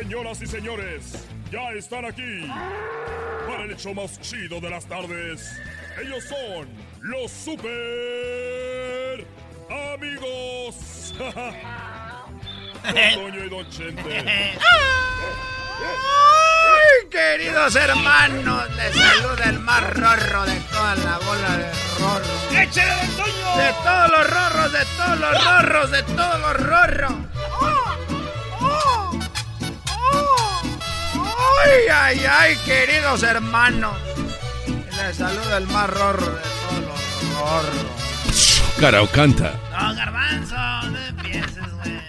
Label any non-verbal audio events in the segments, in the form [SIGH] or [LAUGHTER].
Señoras y señores, ya están aquí para el hecho más chido de las tardes. Ellos son los super amigos. [LAUGHS] Don Toño y Don Chente. ¡Ay, queridos hermanos! Les saluda el más rorro de toda la bola de rorro. ¡Échale, Don Toño! De todos los rorros, de todos los rorros, de todos los rorros. ¡Ay, ay, ay, queridos hermanos! Les saluda el más rorro de todos los rorros. Cara o canta. No, garbanzo, no empieces, güey.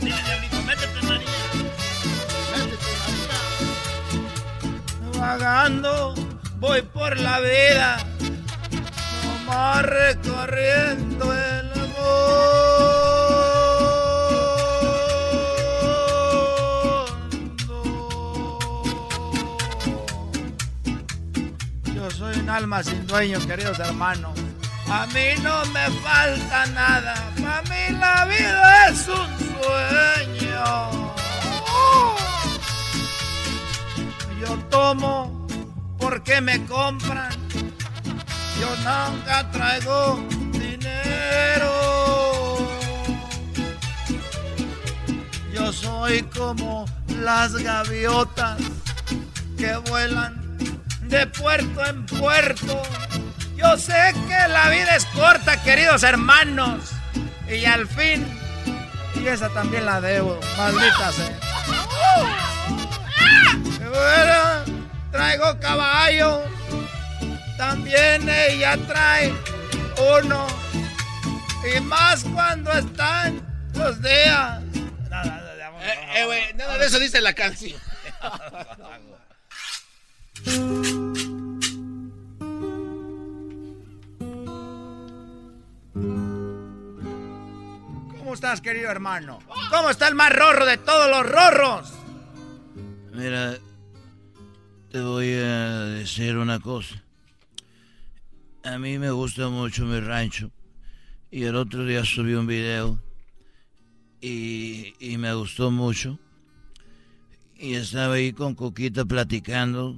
Dile, diablito, métete, María. Métete, María. Vagando, voy por la vida. Nomás recorriendo Yo soy un alma sin dueño, queridos hermanos. A mí no me falta nada. Para mí la vida es un sueño. Yo tomo porque me compran. Yo nunca traigo dinero. Yo soy como las gaviotas que vuelan de puerto en puerto. Yo sé que la vida es corta, queridos hermanos. Y al fin, y esa también la debo, maldita sea. Bueno, traigo caballo. También ella trae uno. Y más cuando están los días. Eh, eh, güey, nada de eso dice la canción. [LAUGHS] estás, querido hermano? ¿Cómo está el más rorro de todos los rorros? Mira, te voy a decir una cosa. A mí me gusta mucho mi rancho. Y el otro día subí un video y, y me gustó mucho. Y estaba ahí con Coquita platicando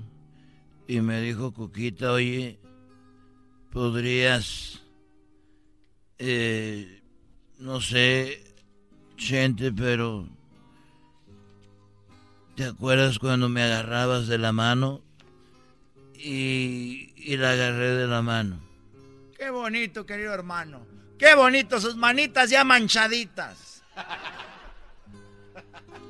y me dijo Coquita, oye, podrías, eh, no sé, gente, pero ¿te acuerdas cuando me agarrabas de la mano? Y, y la agarré de la mano. Qué bonito, querido hermano. Qué bonito, sus manitas ya manchaditas.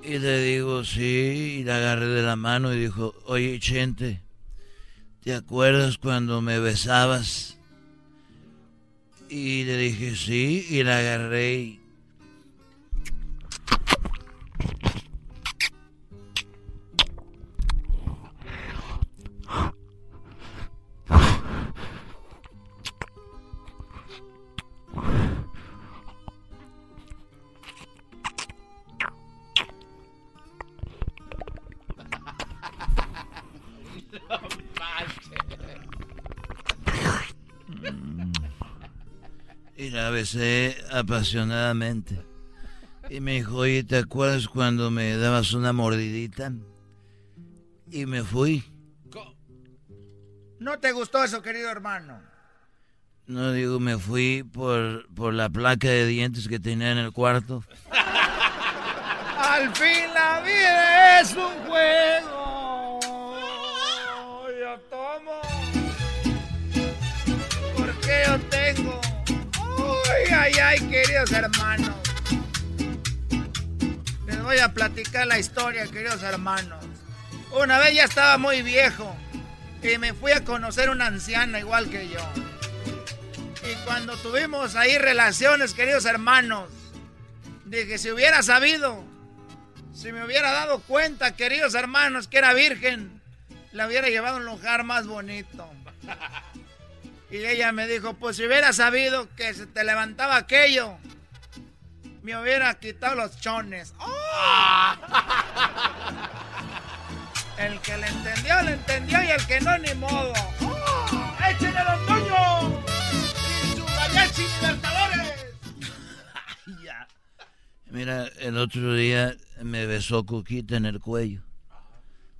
Y le digo, sí, y la agarré de la mano y dijo, oye, Chente, ¿te acuerdas cuando me besabas? Y le dije, sí, y la agarré y... La besé apasionadamente. Y me dijo, oye, ¿te acuerdas cuando me dabas una mordidita? Y me fui. ¿No te gustó eso, querido hermano? No digo, me fui por, por la placa de dientes que tenía en el cuarto. [LAUGHS] Al fin la vida es un juego. Yo tomo. Ay, ay, ay, queridos hermanos. Les voy a platicar la historia, queridos hermanos. Una vez ya estaba muy viejo y me fui a conocer una anciana igual que yo. Y cuando tuvimos ahí relaciones, queridos hermanos, dije, si hubiera sabido, si me hubiera dado cuenta, queridos hermanos, que era virgen, la hubiera llevado a un lugar más bonito. Y ella me dijo, pues si hubiera sabido que se te levantaba aquello, me hubiera quitado los chones. ¡Oh! [LAUGHS] El que le entendió, le entendió y el que no, ni modo. ¡Oh! ¡Échenle los Toño! ¡Y su mariachi libertadores! [LAUGHS] ya. Mira, el otro día me besó Cuquita en el cuello.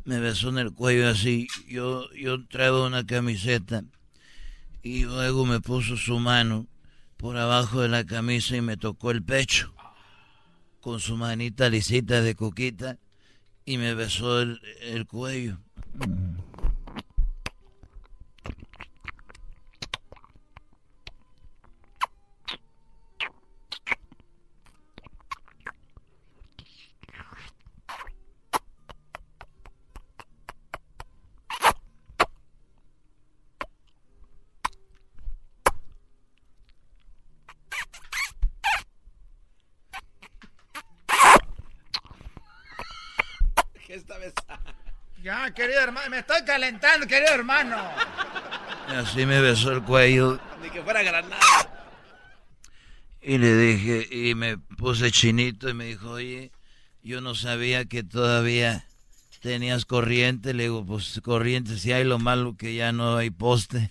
Me besó en el cuello así. Yo, yo traigo una camiseta y luego me puso su mano por abajo de la camisa y me tocó el pecho con su manita lisita de Cuquita y me besó el, el cuello. Ya, querido hermano, me estoy calentando, querido hermano. Y así me besó el cuello. Ni que fuera granada. Y le dije, y me puse chinito y me dijo, oye, yo no sabía que todavía tenías corriente. Le digo, pues corriente si hay, lo malo que ya no hay poste.